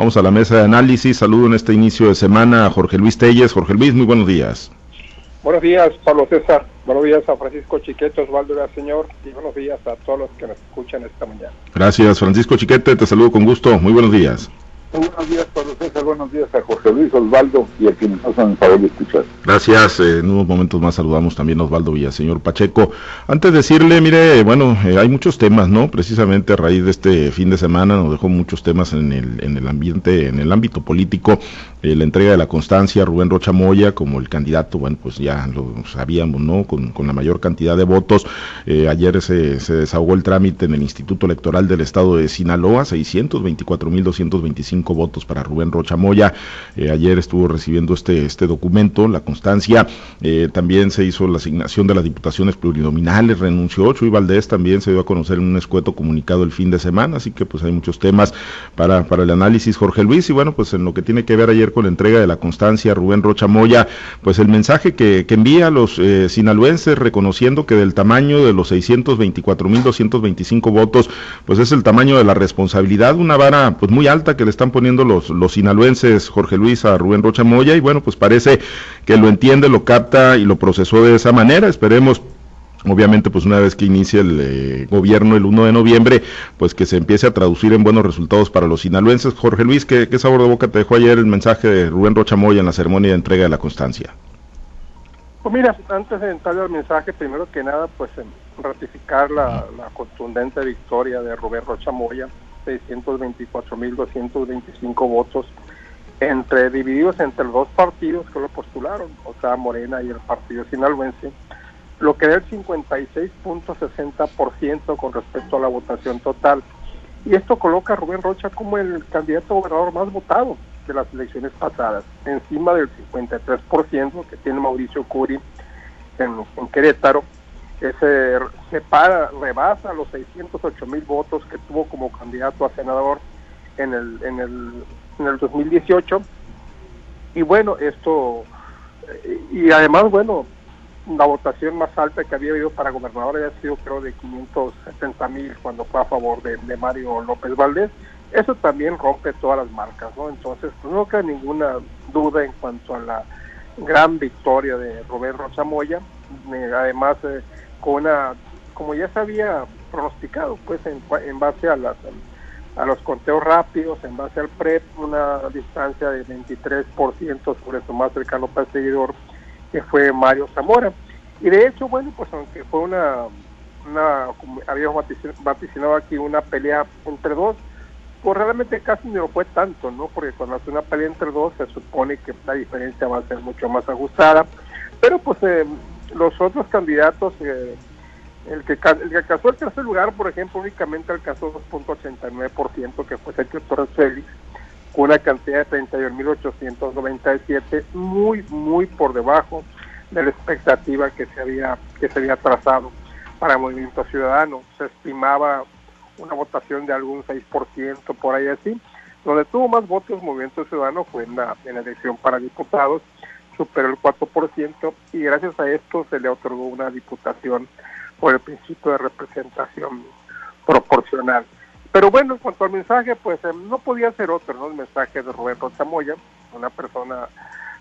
Vamos a la mesa de análisis. Saludo en este inicio de semana a Jorge Luis Telles. Jorge Luis, muy buenos días. Buenos días, Pablo César. Buenos días a Francisco Chiquete, Osvaldo Señor. Y buenos días a todos los que nos escuchan esta mañana. Gracias, Francisco Chiquete. Te saludo con gusto. Muy buenos días. Buenos días, Pablo César. Buenos días a José Luis Osvaldo y a quienes nos favor de escuchar. Gracias. Eh, en unos momentos más saludamos también a Osvaldo Villaseñor Pacheco. Antes de decirle, mire, bueno, eh, hay muchos temas, ¿no? Precisamente a raíz de este fin de semana nos dejó muchos temas en el, en el ambiente, en el ámbito político. Eh, la entrega de la constancia, Rubén Rocha Moya como el candidato, bueno, pues ya lo sabíamos, ¿no? Con, con la mayor cantidad de votos. ayer se, se desahogó el trámite en el Instituto Electoral del Estado de Sinaloa, 624.225 votos para Rubén Rocha Moya. Eh, ayer estuvo recibiendo este, este documento, la constancia. Eh, también se hizo la asignación de las diputaciones plurinominales, renunció Chuy Valdés, también se dio a conocer en un escueto comunicado el fin de semana, así que pues hay muchos temas para, para el análisis, Jorge Luis. Y bueno, pues en lo que tiene que ver ayer con la entrega de la constancia, Rubén Rocha Moya, pues el mensaje que, que envía a los eh, sinaloenses reconociendo que del tamaño de los 624.225 votos, pues es el tamaño de la responsabilidad, una vara pues muy alta que le están poniendo los, los sinaloenses, Jorge Luis, a Rubén Rocha Moya, y bueno, pues parece que lo entiende, lo capta y lo procesó de esa manera. Esperemos Obviamente, pues una vez que inicie el eh, gobierno el 1 de noviembre, pues que se empiece a traducir en buenos resultados para los sinaloenses. Jorge Luis, ¿qué, qué sabor de boca te dejó ayer el mensaje de Rubén Rocha Moya en la ceremonia de entrega de la constancia? Pues mira, antes de entrar al mensaje, primero que nada, pues ratificar la, la contundente victoria de Rubén Rocha Moya, 624.225 votos entre divididos entre los dos partidos que lo postularon, o sea, Morena y el Partido Sinaloense, lo que da el 56.60% con respecto a la votación total. Y esto coloca a Rubén Rocha como el candidato gobernador más votado de las elecciones pasadas, encima del 53% que tiene Mauricio Curi en, en Querétaro, que se separa, rebasa los 608 mil votos que tuvo como candidato a senador en el, en el, en el 2018. Y bueno, esto, y además, bueno, la votación más alta que había habido para gobernador había sido creo de 570 mil cuando fue a favor de, Mario López Valdés. Eso también rompe todas las marcas, ¿no? Entonces, pues no queda ninguna duda en cuanto a la gran victoria de Roberto Rocha Moya. además, eh, con una, como ya se había pronosticado, pues en, en base a, las, a los conteos rápidos, en base al PREP, una distancia de 23% sobre su más cercano perseguidor, que fue Mario Zamora. Y de hecho, bueno, pues aunque fue una, una habíamos vaticinado aquí, una pelea entre dos, pues realmente casi no fue tanto, ¿no? Porque cuando hace una pelea entre dos se supone que la diferencia va a ser mucho más ajustada. Pero pues eh, los otros candidatos, eh, el, que, alcanzó el tercer lugar, por ejemplo, únicamente alcanzó 2.89%, que fue Sergio Torres Félix, con una cantidad de 31.897, muy, muy por debajo de la expectativa que se había, que se había trazado para Movimiento Ciudadano. Se estimaba una votación de algún 6%, por ahí así. Donde tuvo más votos Movimiento Ciudadano fue en la, en la elección para diputados, superó el 4% y gracias a esto se le otorgó una diputación por el principio de representación proporcional. Pero bueno, en cuanto al mensaje, pues eh, no podía ser otro, ¿no? El mensaje de Rubén Rochamoya, una persona,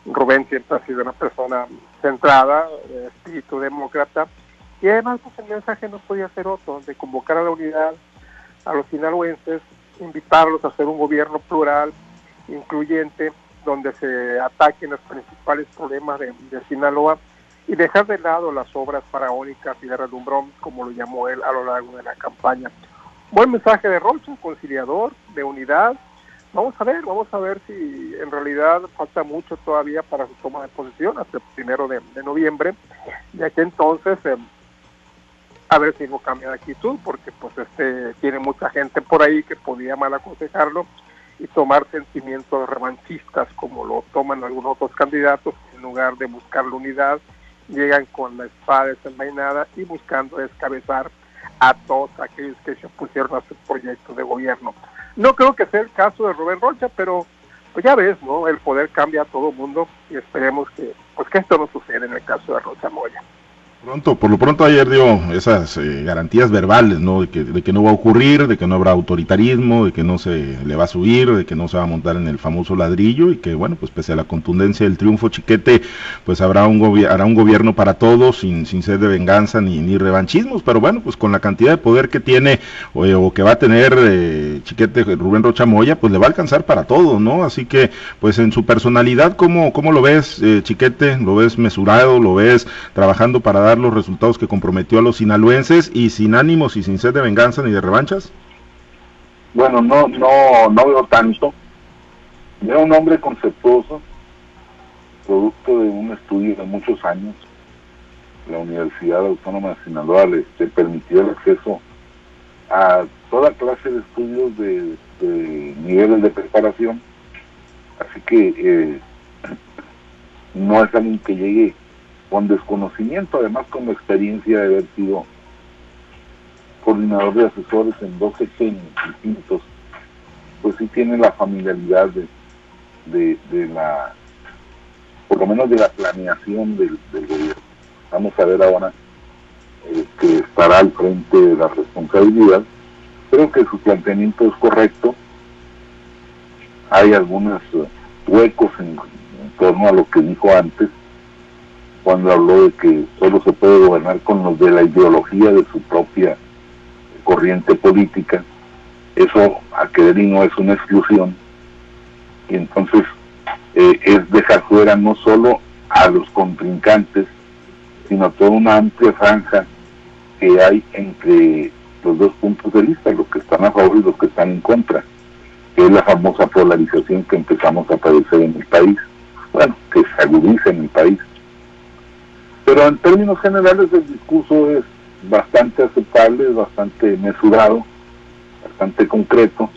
Rubén siempre ha sido una persona centrada, de espíritu demócrata, y además pues el mensaje no podía ser otro, de convocar a la unidad, a los sinaloenses, invitarlos a hacer un gobierno plural, incluyente, donde se ataquen los principales problemas de, Sinaloa y dejar de lado las obras faraónicas y de redumbrón, como lo llamó él a lo largo de la campaña. Buen mensaje de Rocha, conciliador, de unidad. Vamos a ver, vamos a ver si en realidad falta mucho todavía para su toma de posesión, hasta el primero de, noviembre, ya que entonces eh, a ver si no cambia de actitud, porque pues este tiene mucha gente por ahí que podía mal aconsejarlo y tomar sentimientos revanchistas como lo toman algunos otros candidatos, en lugar de buscar la unidad, llegan con la espada desenvainada y buscando descabezar a todos aquellos que se opusieron a su proyecto de gobierno. No creo que sea el caso de Rubén Rocha, pero pues ya ves, ¿no? El poder cambia a todo mundo y esperemos que pues que esto no suceda en el caso de Rocha Moya. Pronto, por lo pronto ayer dio esas eh, garantías verbales, ¿no? De que, de que no va a ocurrir, de que no habrá autoritarismo, de que no se le va a subir, de que no se va a montar en el famoso ladrillo y que, bueno, pues pese a la contundencia del triunfo chiquete, pues habrá un, hará un gobierno para todos, sin, sin sed de venganza ni, ni revanchismos, pero bueno, pues con la cantidad de poder que tiene o, que va a tener eh, chiquete Rubén Rocha Moya, pues le va a alcanzar para todo, ¿no? Así que, pues en su personalidad, ¿cómo, cómo lo ves, eh, chiquete? ¿Lo ves mesurado? ¿Lo ves trabajando para dar los resultados que comprometió a los sinaloenses y sin ánimos y sin sed de venganza ni de revanchas? Bueno, no, no, no veo tanto. Veo un hombre conceptuoso, producto de un estudio de muchos años. La Universidad Autónoma de Sinaloa le, permitió el acceso a toda clase de estudios de, niveles de preparación. Así que eh, no es alguien que llegue con desconocimiento, además con experiencia de haber sido coordinador de asesores en dos sexenios distintos, pues sí tiene la familiaridad de, de, la, por lo menos de la planeación del, gobierno. Vamos a ver ahora eh, que estará al frente de la responsabilidad. Creo que su planteamiento es correcto. Hay algunos eh, huecos en torno a lo que dijo antes, cuando habló de que solo se puede gobernar con los de la ideología de su propia corriente política. Eso a y no es una exclusión. Y entonces eh, es dejar fuera no solo a los contrincantes, sino a toda una amplia franja que hay entre los dos puntos de vista, los que están a favor y los que están en contra, que es la famosa polarización que empezamos a padecer en el país, bueno, que se agudiza en el país. Pero en términos generales el discurso es bastante aceptable, bastante mesurado, bastante concreto,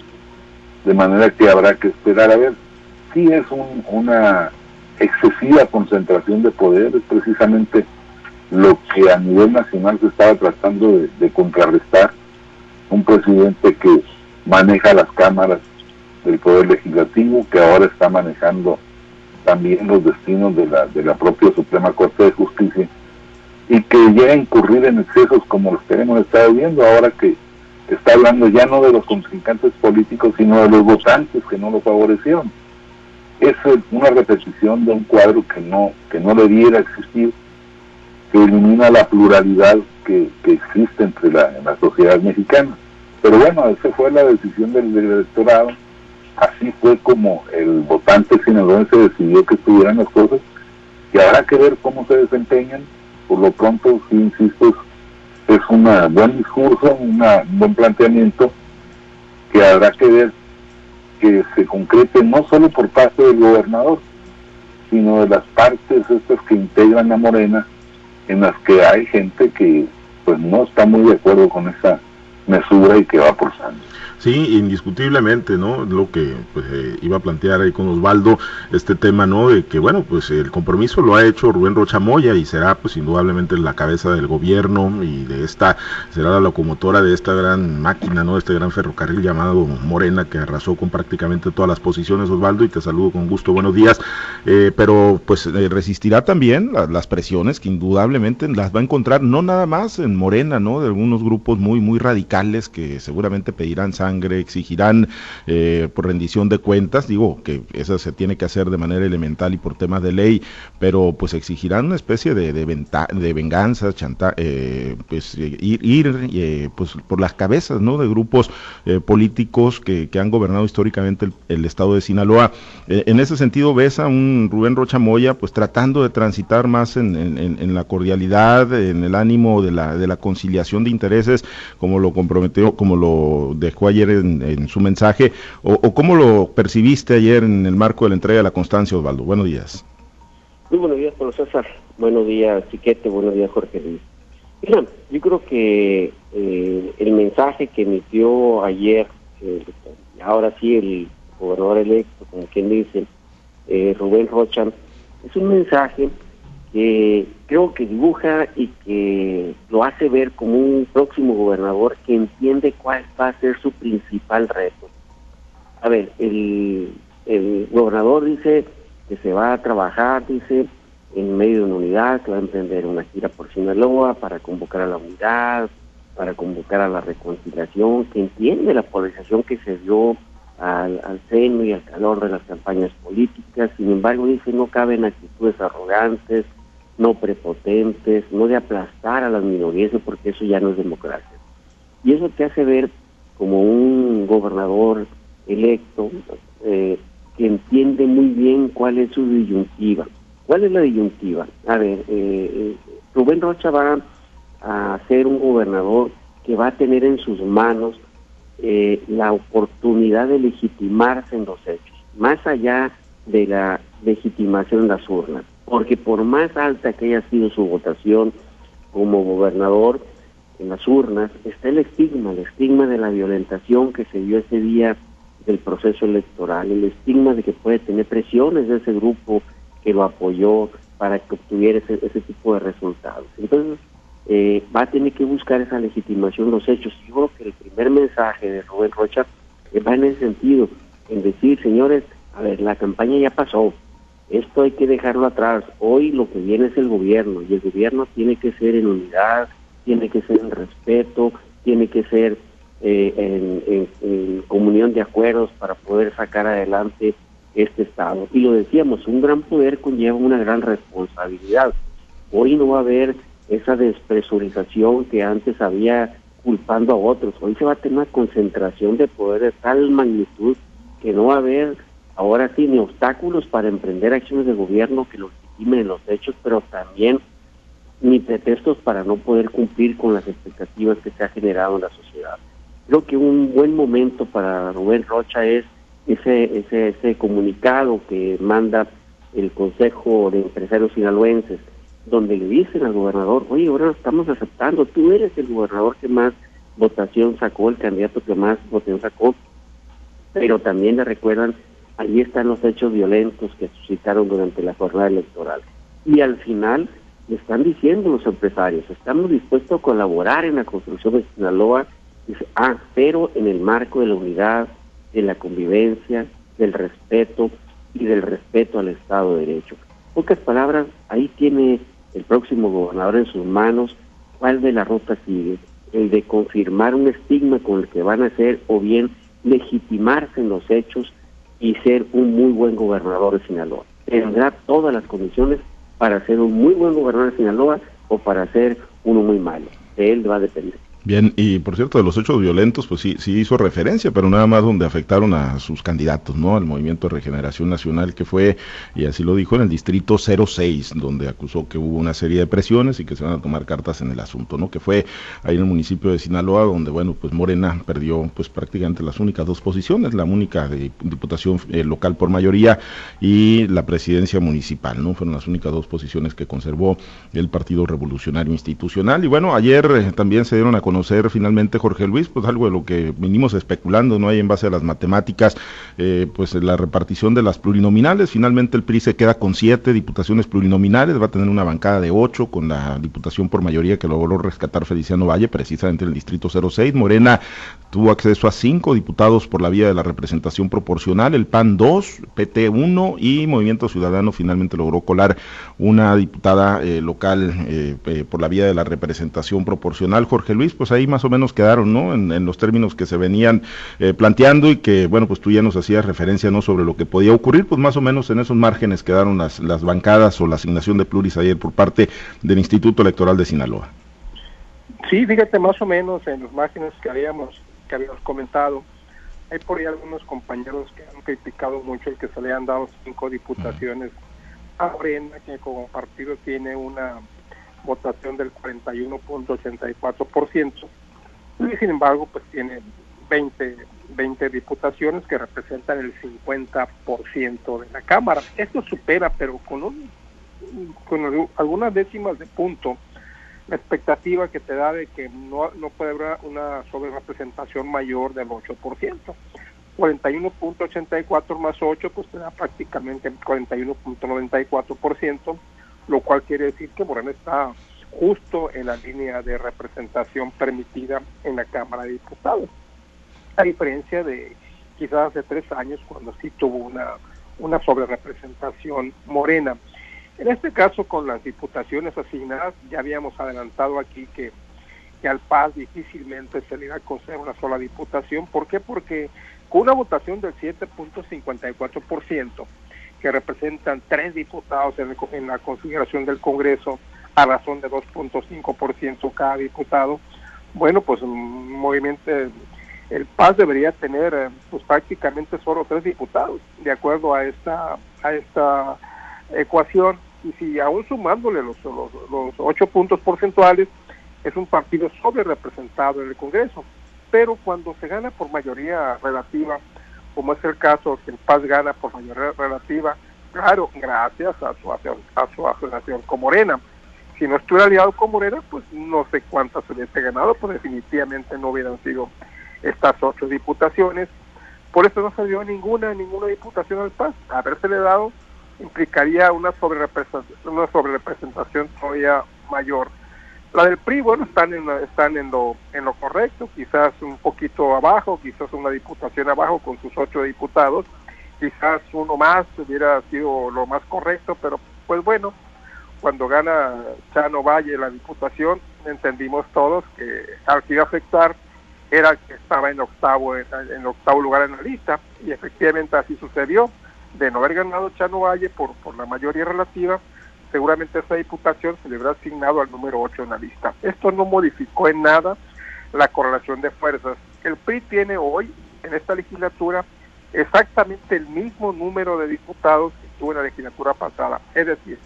de manera que habrá que esperar a ver. Si es una excesiva concentración de poder, es precisamente lo que a nivel nacional se estaba tratando de, contrarrestar. Un presidente que maneja las cámaras del Poder Legislativo, que ahora está manejando también los destinos de la, de la propia Suprema Corte de Justicia y que llega a incurrir en excesos como los que hemos estado viendo ahora que está hablando ya no de los contrincantes políticos sino de los votantes que no lo favorecieron. Es una repetición de un cuadro que no, que no debiera existir, que elimina la pluralidad que, existe entre la, la sociedad mexicana. Pero bueno, esa fue la decisión del, del electorado así fue como el votante sinaloense decidió que estuvieran las cosas y habrá que ver cómo se desempeñan. Por lo pronto, sí, insisto, es un buen discurso, un buen planteamiento que habrá que ver que se concrete no solo por parte del gobernador, sino de las partes estas que integran la Morena, en las que hay gente que pues no está muy de acuerdo con esa mesura y que va por sangre. Sí, indiscutiblemente, ¿no? Lo que pues, eh, iba a plantear ahí con Osvaldo, este tema, ¿no? De que, bueno, pues el compromiso lo ha hecho Rubén Rocha Moya y será, pues, indudablemente la cabeza del gobierno y de esta, será la locomotora de esta gran máquina, ¿no? Este gran ferrocarril llamado Morena que arrasó con prácticamente todas las posiciones, Osvaldo, y te saludo con gusto, buenos días. Eh, pero, pues, eh, resistirá también las presiones que indudablemente las va a encontrar, no nada más en Morena, ¿no? De algunos grupos muy, muy radicales que seguramente pedirán sangre exigirán eh, por rendición de cuentas, digo que eso se tiene que hacer de manera elemental y por temas de ley, pero pues exigirán una especie de, de, de venganza, chanta, eh, pues ir, ir eh, pues por las cabezas ¿no? de grupos políticos que, han gobernado históricamente el, estado de Sinaloa. en ese sentido ves a un Rubén Rocha Moya pues tratando de transitar más en, en, la cordialidad, en el ánimo de la, de la conciliación de intereses, como lo comprometió, como lo dejó ayer en, su mensaje, o, cómo lo percibiste ayer en el marco de la entrega de la constancia, Osvaldo. Buenos días. Muy buenos días, Pablo César. Buenos días, Chiquete. Buenos días, Jorge Luis. Mira, yo creo que eh, el mensaje que emitió ayer, eh, ahora sí, el gobernador electo, como quien dice, eh, Rubén Rocha, es un mensaje que creo que dibuja y que lo hace ver como un próximo gobernador que entiende cuál va a ser su principal reto. A ver, el, gobernador dice que se va a trabajar, dice, en medio de una unidad, que va a emprender una gira por Sinaloa para convocar a la unidad, para convocar a la reconciliación, que entiende la polarización que se dio al, al seno y al calor de las campañas políticas, sin embargo dice no caben actitudes arrogantes, no prepotentes, no de aplastar a las minorías, porque eso ya no es democracia. Y eso te hace ver como un gobernador electo eh, que entiende muy bien cuál es su disyuntiva. ¿Cuál es la disyuntiva? A ver, eh, eh, Rubén Rocha va a ser un gobernador que va a tener en sus manos la oportunidad de legitimarse en los hechos, más allá de la legitimación en las urnas, porque por más alta que haya sido su votación como gobernador, en las urnas está el estigma, el estigma de la violentación que se dio ese día del proceso electoral, el estigma de que puede tener presiones de ese grupo que lo apoyó para que obtuviera ese, tipo de resultados. Entonces, eh, va a tener que buscar esa legitimación los hechos. Yo creo que el primer mensaje de Rubén Rocha va en ese sentido, en decir, señores, a ver, la campaña ya pasó, esto hay que dejarlo atrás, hoy lo que viene es el gobierno y el gobierno tiene que ser en unidad, tiene que ser en respeto, tiene que ser eh, en, comunión de acuerdos para poder sacar adelante este Estado. Y lo decíamos, un gran poder conlleva una gran responsabilidad. Hoy no va a haber esa despresurización que antes había culpando a otros. Hoy se va a tener una concentración de poder de tal magnitud que no va a haber ahora sí ni obstáculos para emprender acciones de gobierno que legitimen los hechos, pero también ni pretextos para no poder cumplir con las expectativas que se ha generado en la sociedad. Creo que un buen momento para Rubén Rocha es ese, ese, ese comunicado que manda el Consejo de Empresarios Sinaloenses, donde le dicen al gobernador, oye, ahora lo estamos aceptando, tú eres el gobernador que más votación sacó, el candidato que más votación sacó, pero también le recuerdan, ahí están los hechos violentos que suscitaron durante la jornada electoral. Y al final están diciendo los empresarios, estamos dispuestos a colaborar en la construcción de Sinaloa, ah, pero en el marco de la unidad, de la convivencia, del respeto y del respeto al Estado de Derecho. Pocas palabras, ahí tiene el próximo gobernador en sus manos cuál de la ruta sigue, el de confirmar un estigma con el que van a ser o bien legitimarse en los hechos y ser un muy buen gobernador de Sinaloa. Tendrá todas las condiciones para ser un muy buen gobernador de Sinaloa o para ser uno muy malo. De él va a depender. Bien, y por cierto, de los hechos violentos, pues sí, sí hizo referencia, pero nada más donde afectaron a sus candidatos, ¿no? Al Movimiento de Regeneración Nacional, que fue, y así lo dijo, en el distrito 06, donde acusó que hubo una serie de presiones y que se van a tomar cartas en el asunto, ¿no? Que fue ahí en el municipio de Sinaloa, donde, bueno, pues Morena perdió, pues prácticamente las únicas dos posiciones, la única de diputación eh, local por mayoría y la presidencia municipal, ¿no? Fueron las únicas dos posiciones que conservó el Partido Revolucionario Institucional. Y bueno, ayer eh, también se dieron a finalmente, Jorge Luis, pues algo de lo que vinimos especulando, ¿no? hay en base a las matemáticas, eh, pues la repartición de las plurinominales. Finalmente el PRI se queda con siete diputaciones plurinominales, va a tener una bancada de ocho con la diputación por mayoría que logró rescatar Feliciano Valle, precisamente en el distrito 06. Morena tuvo acceso a cinco diputados por la vía de la representación proporcional, el PAN dos, PT uno y Movimiento Ciudadano finalmente logró colar una diputada eh, local eh, por la vía de la representación proporcional. Jorge Luis, pues ahí más o menos quedaron, ¿no? En, los términos que se venían eh, planteando y que, bueno, pues tú ya nos hacías referencia, ¿no? Sobre lo que podía ocurrir, pues más o menos en esos márgenes quedaron las, las bancadas o la asignación de pluris ayer por parte del Instituto Electoral de Sinaloa. Sí, fíjate, más o menos en los márgenes que habíamos, que habíamos comentado. Hay por ahí algunos compañeros que han criticado mucho el que se le han dado cinco diputaciones a Morena, que como partido tiene una votación del 41.84%, y sin embargo pues tiene 20, 20 diputaciones que representan el 50% de la Cámara. Esto supera, pero con, un, con algunas décimas de punto, la expectativa que te da de que no, no puede haber una sobrerepresentación mayor del 8%. 41.84 más 8 pues te da prácticamente 41.94%, lo cual quiere decir que Morena está justo en la línea de representación permitida en la Cámara de Diputados. A diferencia de quizás hace tres años cuando sí tuvo una, una sobrerepresentación morena. En este caso, con las diputaciones asignadas, ya habíamos adelantado aquí que, que al PAS difícilmente se le iba a conceder una sola diputación. ¿Por qué? Porque con una votación del 7.54%, que representan tres diputados en, en la consideración del Congreso, a razón de 2.5% cada diputado, bueno, pues un movimiento, el PAS debería tener eh, pues prácticamente solo tres diputados, de acuerdo a esta, a esta ecuación, y si aún sumándole los, los ocho puntos porcentuales, es un partido sobre representado en el Congreso. Pero cuando se gana por mayoría relativa, como es el caso que el PAS gana por mayoría relativa, claro, gracias a su, a su asociación con Morena, si no estuviera aliado con Morena, pues no sé cuántas hubiese ganado, pues definitivamente no hubieran sido estas ocho diputaciones. Por eso no se dio ninguna, ninguna diputación al PAS. Habérsele dado implicaría una sobrerepresentación, una sobrerepresentación todavía mayor. La del PRI, bueno, están en, están en lo, en lo correcto, quizás un poquito abajo, quizás una diputación abajo con sus ocho diputados, quizás uno más hubiera sido lo más correcto, pero pues bueno, cuando gana Chano Valle la diputación, entendimos todos que al que iba a afectar era que estaba en octavo, en, octavo lugar en la lista, y efectivamente así sucedió. De no haber ganado Chano Valle por, por la mayoría relativa, seguramente esa diputación se le habrá asignado al número 8 en la lista. Esto no modificó en nada la correlación de fuerzas. El PRI tiene hoy, en esta legislatura, exactamente el mismo número de diputados que tuvo en la legislatura pasada. Es decir,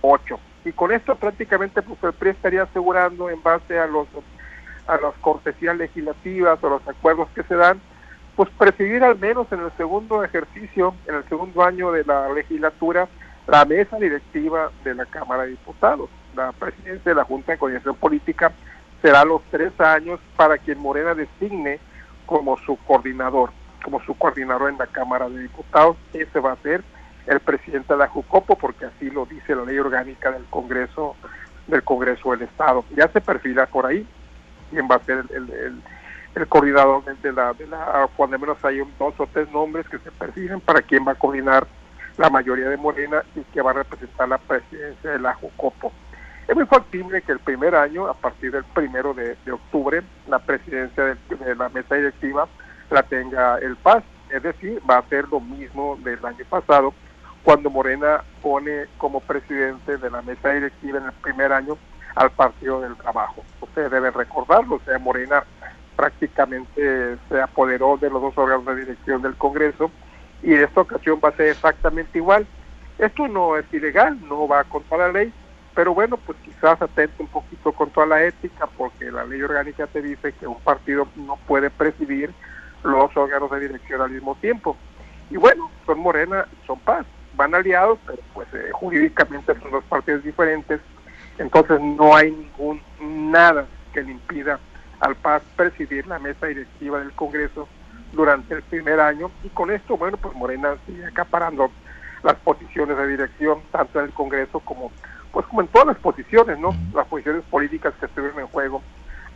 8. Y con esto prácticamente pues, el PRI estaría asegurando en base a los a las cortesías legislativas o los acuerdos que se dan, pues presidir al menos en el segundo ejercicio, en el segundo año de la legislatura, la mesa directiva de la Cámara de Diputados. La presidencia de la Junta de Coordinación Política será los tres años para quien Morena designe como su coordinador, como su coordinador en la Cámara de Diputados. Ese va a ser el presidente de la Jucopo, porque así lo dice la ley orgánica del Congreso del Congreso del Estado. Ya se perfila por ahí quién va a ser el, el, coordinador de la, de la, cuando menos hay dos o tres nombres que se perfilen para quién va a coordinar la mayoría de Morena y que va a representar la presidencia de la Jucopo. Es muy factible que el primer año, a partir del primero de, octubre, la presidencia de, la mesa directiva la tenga el PAS, es decir, va a ser lo mismo del año pasado, cuando Morena pone como presidente de la mesa directiva en el primer año al Partido del Trabajo. Ustedes deben recordarlo, o sea, Morena prácticamente se apoderó de los dos órganos de dirección del Congreso y en esta ocasión va a ser exactamente igual. Esto no es ilegal, no va contra la ley, pero bueno, pues quizás atente un poquito contra la ética porque la ley orgánica te dice que un partido no puede presidir los órganos de dirección al mismo tiempo. Y bueno, son Morena, son Paz van aliados, pero pues eh, jurídicamente son dos partidos diferentes, entonces no hay ningún nada que le impida al PAS presidir la mesa directiva del Congreso durante el primer año y con esto, bueno, pues Morena sigue acaparando las posiciones de dirección tanto en el Congreso como pues como en todas las posiciones, ¿no? Las posiciones políticas que estuvieron en juego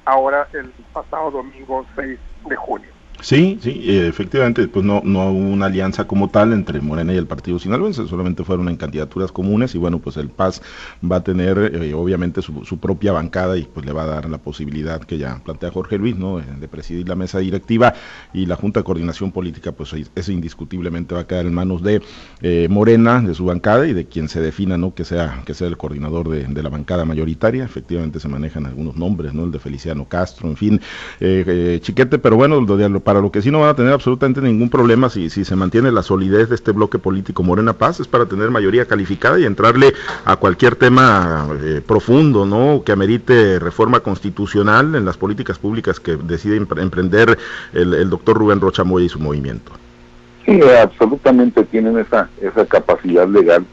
ahora el pasado domingo 6 de junio. Sí, sí, efectivamente, pues no, no hubo una alianza como tal entre Morena y el Partido Sinaloense, solamente fueron en candidaturas comunes y bueno, pues el PAS va a tener eh, obviamente su, propia bancada y pues le va a dar la posibilidad que ya plantea Jorge Luis, ¿no? De presidir la mesa directiva y la Junta de Coordinación Política, pues eso indiscutiblemente va a quedar en manos de eh, Morena, de su bancada y de quien se defina, ¿no? Que sea, que sea el coordinador de, la bancada mayoritaria, efectivamente se manejan algunos nombres, ¿no? El de Feliciano Castro, en fin, eh, Chiquete, pero bueno, lo de para lo que sí no van a tener absolutamente ningún problema si, si se mantiene la solidez de este bloque político Morena Paz es para tener mayoría calificada y entrarle a cualquier tema eh, profundo, ¿no? Que amerite reforma constitucional en las políticas públicas que decide emprender el, doctor Rubén Rocha Moya y su movimiento. Sí, absolutamente tienen esa, esa capacidad legal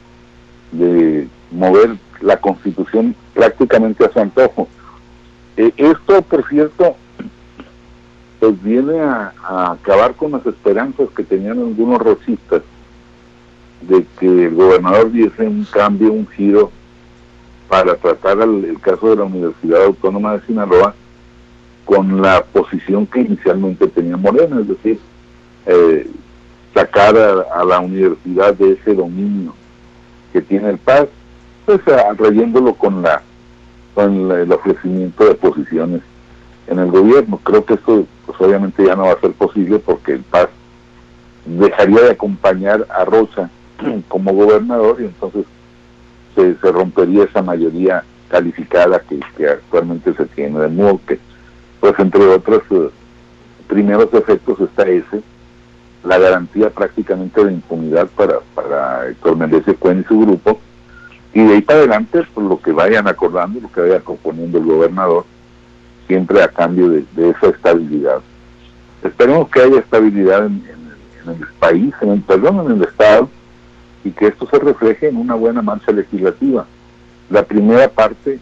de mover la constitución prácticamente a su antojo. Eh, esto, por cierto, pues viene a, acabar con las esperanzas que tenían algunos rosistas de que el gobernador diese un cambio, un giro para tratar el, caso de la Universidad Autónoma de Sinaloa con la posición que inicialmente tenía Morena, es decir, eh, sacar a, la universidad de ese dominio que tiene el PAS pues reyéndolo con la con el ofrecimiento de posiciones en el gobierno. Creo que esto pues obviamente ya no va a ser posible porque el PAS dejaría de acompañar a Rosa como gobernador y entonces se, se rompería esa mayoría calificada que, actualmente se tiene. De modo que, pues entre otros eh, primeros efectos está ese, la garantía prácticamente de impunidad para, para Héctor Méndez Cuen y su grupo, y de ahí para adelante, pues lo que vayan acordando, lo que vaya componiendo el gobernador, siempre a cambio de, esa estabilidad. Esperemos que haya estabilidad en, el país, en el, perdón, en el Estado, y que esto se refleje en una buena marcha legislativa. La primera parte,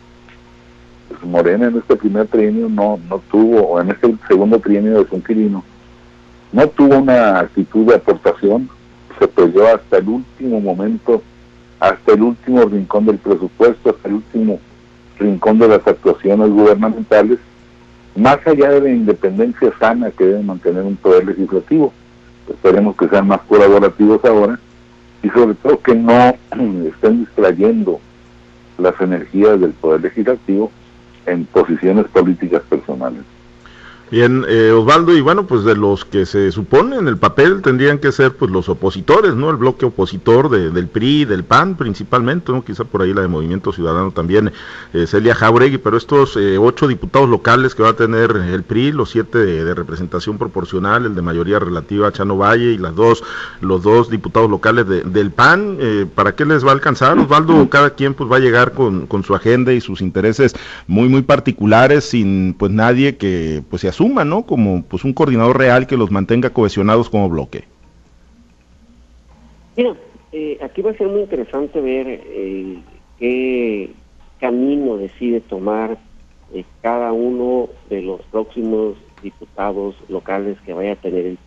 pues Morena en este primer trienio no, no tuvo, o en este segundo trienio de su inquilino, no tuvo una actitud de aportación, se peleó hasta el último momento, hasta el último rincón del presupuesto, hasta el último rincón de las actuaciones gubernamentales, más allá de la independencia sana que debe mantener un poder legislativo. Esperemos que sean más colaborativos ahora y sobre todo que no estén distrayendo las energías del poder legislativo en posiciones políticas personales. Bien, eh, Osvaldo, y bueno, pues de los que se supone en el papel tendrían que ser pues los opositores, ¿no? El bloque opositor del PRI, del PAN principalmente, ¿no? Quizá por ahí la de Movimiento Ciudadano también, eh, Celia Jauregui, pero estos eh, ocho diputados locales que va a tener el PRI, los siete de, representación proporcional, el de mayoría relativa a Chano Valle y las dos, los dos diputados locales del PAN, eh, ¿para qué les va a alcanzar? Osvaldo, cada quien pues va a llegar con, con su agenda y sus intereses muy, muy particulares sin pues nadie que pues asuma ¿no? Como pues un coordinador real que los mantenga cohesionados como bloque. Mira, eh, aquí va a ser muy interesante ver eh, qué camino decide tomar eh, cada uno de los próximos diputados locales que vaya a tener el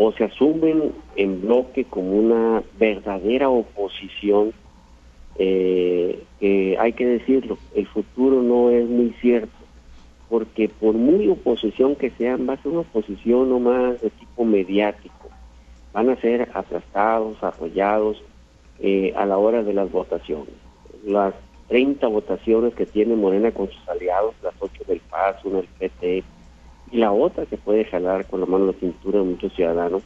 o se asumen en bloque como una verdadera oposición, que hay que decirlo, el futuro no es muy cierto porque por muy oposición que sean, va a ser una oposición no más de tipo mediático. Van a ser aplastados, apoyados eh, a la hora de las votaciones. Las 30 votaciones que tiene Morena con sus aliados, las 8 del PAS, una del PT, y la otra que puede jalar con la mano la cintura de muchos ciudadanos,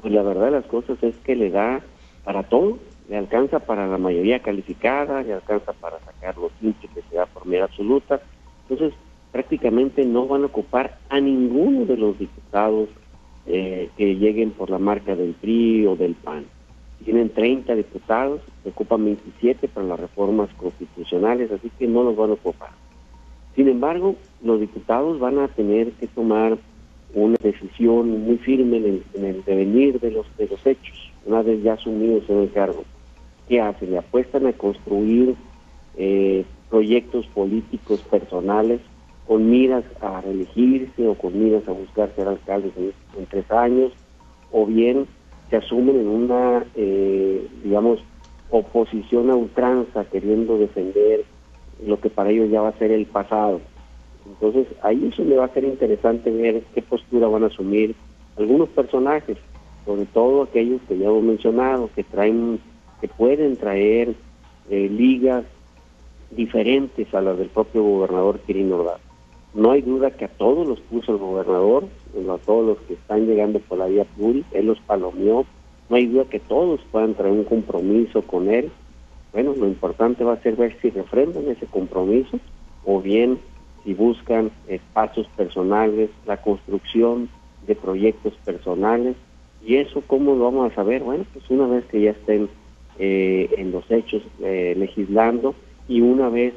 pues la verdad de las cosas es que le da para todo, le alcanza para la mayoría calificada, le alcanza para sacar los 15 que se da por mera absoluta. Entonces, prácticamente no van a ocupar a ninguno de los diputados eh, que lleguen por la marca del PRI o del PAN. Tienen 30 diputados, ocupan 27 para las reformas constitucionales, así que no los van a ocupar. Sin embargo, los diputados van a tener que tomar una decisión muy firme en el, devenir de los, de los hechos, una vez ya asumidos en el cargo. ¿Qué hacen? Le apuestan a construir eh, proyectos políticos personales con miras a reelegirse o con miras a buscar ser alcaldes en, tres años, o bien se asumen en una, eh, digamos, oposición a ultranza, queriendo defender lo que para ellos ya va a ser el pasado. Entonces, ahí eso le va a ser interesante ver qué postura van a asumir algunos personajes, sobre todo aquellos que ya hemos mencionado, que traen, que pueden traer eh, ligas diferentes a las del propio gobernador Quirino Ordaz. No hay duda que a todos los puso el gobernador, a todos los que están llegando por la vía pluri, él los palomeó. No hay duda que todos puedan traer un compromiso con él. Bueno, lo importante va a ser ver si refrendan ese compromiso o bien si buscan espacios personales, la construcción de proyectos personales. ¿Y eso cómo lo vamos a saber? Bueno, pues una vez que ya estén eh, en los hechos eh, legislando y una vez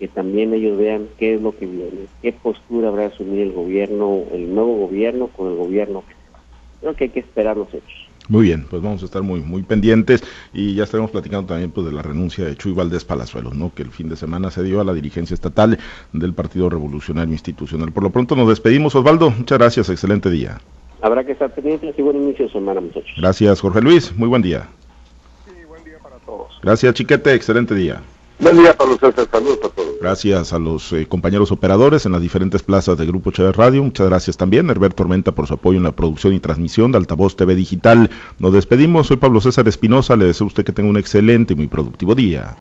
que también ellos vean qué es lo que viene, qué postura habrá de asumir el gobierno, el nuevo gobierno con el gobierno que se va. Creo que hay que esperar los hechos. Muy bien, pues vamos a estar muy muy pendientes y ya estaremos platicando también pues de la renuncia de Chuy Valdés Palazuelos, ¿no? Que el fin de semana se dio a la dirigencia estatal del Partido Revolucionario Institucional. Por lo pronto nos despedimos, Osvaldo. Muchas gracias, excelente día. Habrá que estar pendientes y buen inicio de semana, muchachos. Gracias, Jorge Luis. Muy buen día. Sí, buen día para todos. Gracias, Chiquete. Excelente día. Buen día, Pablo César. Saludos a todos. Gracias a los eh, compañeros operadores en las diferentes plazas de Grupo Chávez Radio. Muchas gracias también, Herbert Tormenta, por su apoyo en la producción y transmisión de Altavoz TV Digital. Nos despedimos. Soy Pablo César Espinosa. Le deseo a usted que tenga un excelente y muy productivo día.